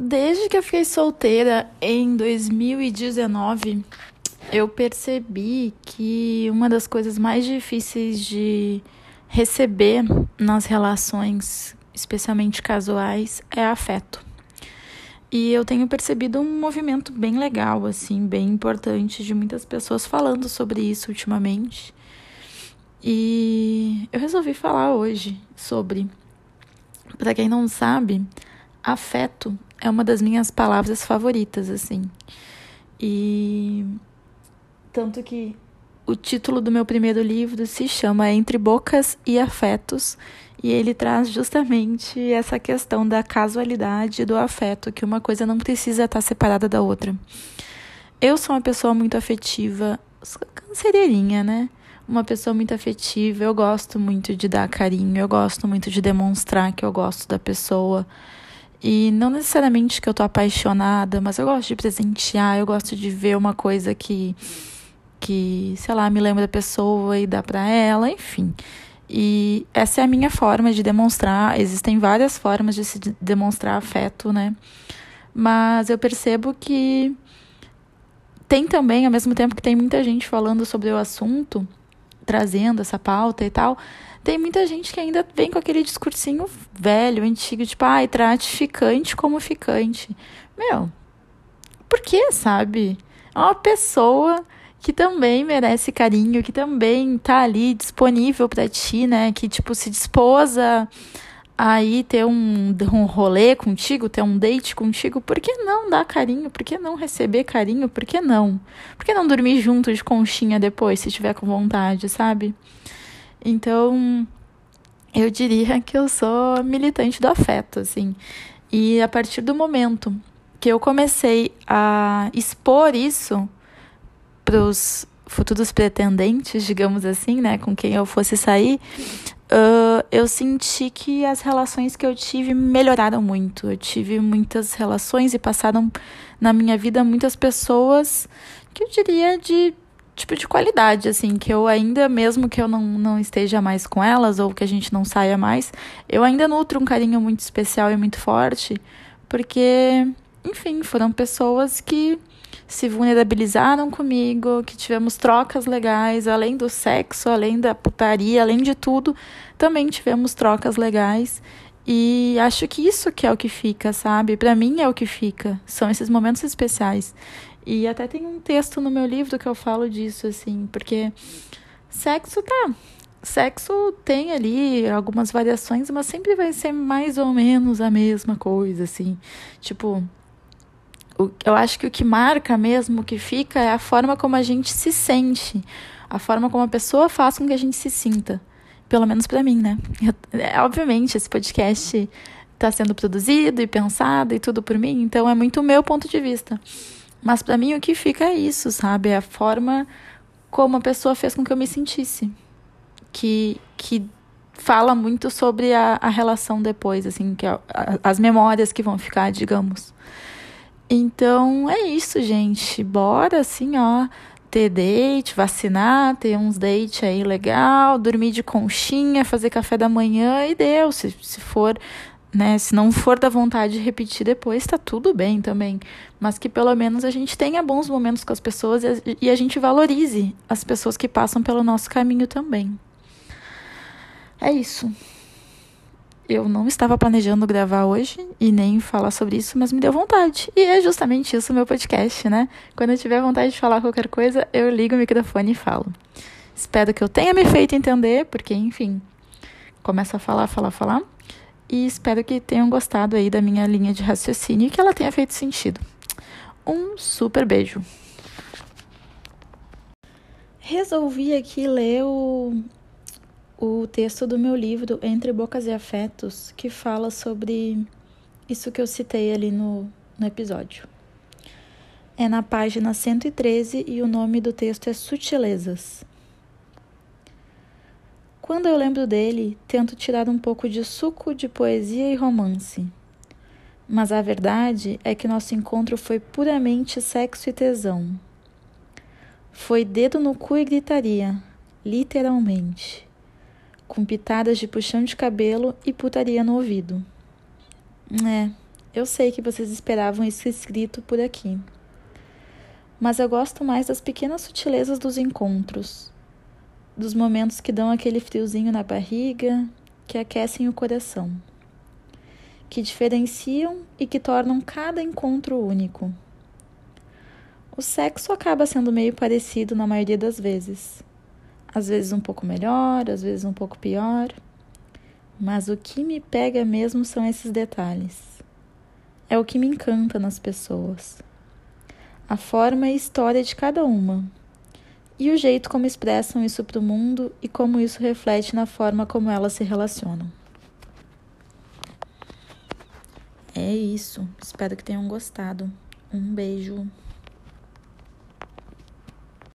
Desde que eu fiquei solteira em 2019, eu percebi que uma das coisas mais difíceis de receber nas relações, especialmente casuais, é afeto. E eu tenho percebido um movimento bem legal, assim, bem importante de muitas pessoas falando sobre isso ultimamente. E eu resolvi falar hoje sobre. Para quem não sabe, afeto é uma das minhas palavras favoritas, assim. E tanto que o título do meu primeiro livro se chama Entre Bocas e Afetos, e ele traz justamente essa questão da casualidade do afeto, que uma coisa não precisa estar separada da outra. Eu sou uma pessoa muito afetiva, canceririnha, né? Uma pessoa muito afetiva, eu gosto muito de dar carinho, eu gosto muito de demonstrar que eu gosto da pessoa. E não necessariamente que eu tô apaixonada, mas eu gosto de presentear, eu gosto de ver uma coisa que, que sei lá, me lembra da pessoa e dá pra ela, enfim. E essa é a minha forma de demonstrar. Existem várias formas de se demonstrar afeto, né? Mas eu percebo que tem também, ao mesmo tempo que tem muita gente falando sobre o assunto, trazendo essa pauta e tal, tem muita gente que ainda vem com aquele discursinho velho, antigo, tipo, ai, ah, trate ficante como ficante. Meu, por que, sabe? É uma pessoa que também merece carinho, que também tá ali disponível para ti, né? Que, tipo, se dispôs a aí ter um, um rolê contigo, ter um date contigo, por que não dar carinho? Por que não receber carinho? Por que não? Por que não dormir junto de conchinha depois, se tiver com vontade, sabe? Então, eu diria que eu sou militante do afeto, assim. E a partir do momento que eu comecei a expor isso para os futuros pretendentes, digamos assim, né, com quem eu fosse sair, uh, eu senti que as relações que eu tive melhoraram muito. Eu tive muitas relações e passaram na minha vida muitas pessoas que eu diria de tipo de qualidade, assim, que eu ainda, mesmo que eu não, não esteja mais com elas ou que a gente não saia mais, eu ainda nutro um carinho muito especial e muito forte, porque, enfim, foram pessoas que se vulnerabilizaram comigo, que tivemos trocas legais, além do sexo, além da putaria, além de tudo, também tivemos trocas legais. E acho que isso que é o que fica, sabe? Para mim é o que fica. São esses momentos especiais. E até tem um texto no meu livro que eu falo disso, assim, porque sexo tá. Sexo tem ali algumas variações, mas sempre vai ser mais ou menos a mesma coisa, assim. Tipo, eu acho que o que marca mesmo, o que fica, é a forma como a gente se sente, a forma como a pessoa faz com que a gente se sinta. Pelo menos para mim, né? Eu, é, obviamente, esse podcast está sendo produzido e pensado e tudo por mim, então é muito o meu ponto de vista. Mas para mim o que fica é isso, sabe? É a forma como a pessoa fez com que eu me sentisse. Que, que fala muito sobre a, a relação depois, assim, que é a, as memórias que vão ficar, digamos. Então é isso, gente. Bora assim, ó, ter date, vacinar, ter uns date aí legal, dormir de conchinha, fazer café da manhã e deu. Se, se for né? Se não for da vontade de repetir depois, tá tudo bem também. Mas que pelo menos a gente tenha bons momentos com as pessoas e a gente valorize as pessoas que passam pelo nosso caminho também. É isso. Eu não estava planejando gravar hoje e nem falar sobre isso, mas me deu vontade. E é justamente isso o meu podcast, né? Quando eu tiver vontade de falar qualquer coisa, eu ligo o microfone e falo. Espero que eu tenha me feito entender, porque, enfim, começa a falar, falar, falar e espero que tenham gostado aí da minha linha de raciocínio e que ela tenha feito sentido. Um super beijo. Resolvi aqui ler o, o texto do meu livro Entre Bocas e Afetos, que fala sobre isso que eu citei ali no, no episódio. É na página 113 e o nome do texto é Sutilezas. Quando eu lembro dele, tento tirar um pouco de suco de poesia e romance. Mas a verdade é que nosso encontro foi puramente sexo e tesão. Foi dedo no cu e gritaria, literalmente, com pitadas de puxão de cabelo e putaria no ouvido. É, Eu sei que vocês esperavam isso escrito por aqui. Mas eu gosto mais das pequenas sutilezas dos encontros, dos momentos que dão aquele friozinho na barriga, que aquecem o coração, que diferenciam e que tornam cada encontro único. O sexo acaba sendo meio parecido na maioria das vezes. Às vezes um pouco melhor, às vezes um pouco pior. Mas o que me pega mesmo são esses detalhes. É o que me encanta nas pessoas. A forma e história de cada uma. E o jeito como expressam isso para o mundo e como isso reflete na forma como elas se relacionam. É isso. Espero que tenham gostado. Um beijo.